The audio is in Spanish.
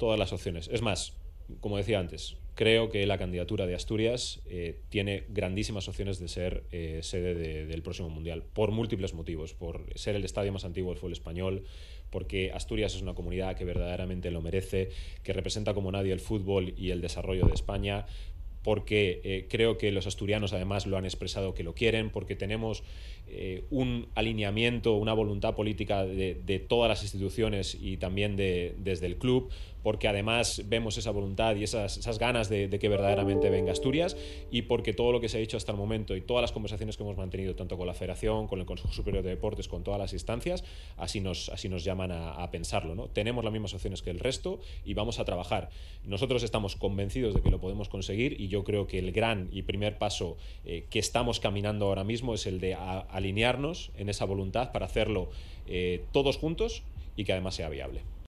todas las opciones. Es más, como decía antes, creo que la candidatura de Asturias eh, tiene grandísimas opciones de ser eh, sede del próximo Mundial, por múltiples motivos, por ser el estadio más antiguo del fútbol español, porque Asturias es una comunidad que verdaderamente lo merece, que representa como nadie el fútbol y el desarrollo de España, porque eh, creo que los asturianos además lo han expresado que lo quieren, porque tenemos eh, un alineamiento, una voluntad política de, todas las instituciones y también de, desde el club, porque además vemos esa voluntad y esas, ganas de, que verdaderamente venga Asturias y porque todo lo que se ha hecho hasta el momento y todas las conversaciones que hemos mantenido tanto con la Federación, con el Consejo Superior de Deportes, con todas las instancias, así nos, así nos llaman a, pensarlo. ¿no? Tenemos las mismas opciones que el resto y vamos a trabajar. Nosotros estamos convencidos de que lo podemos conseguir y yo creo que el gran y primer paso eh, que estamos caminando ahora mismo es el de alinearnos en esa voluntad para hacerlo eh, todos juntos y que además sea viable.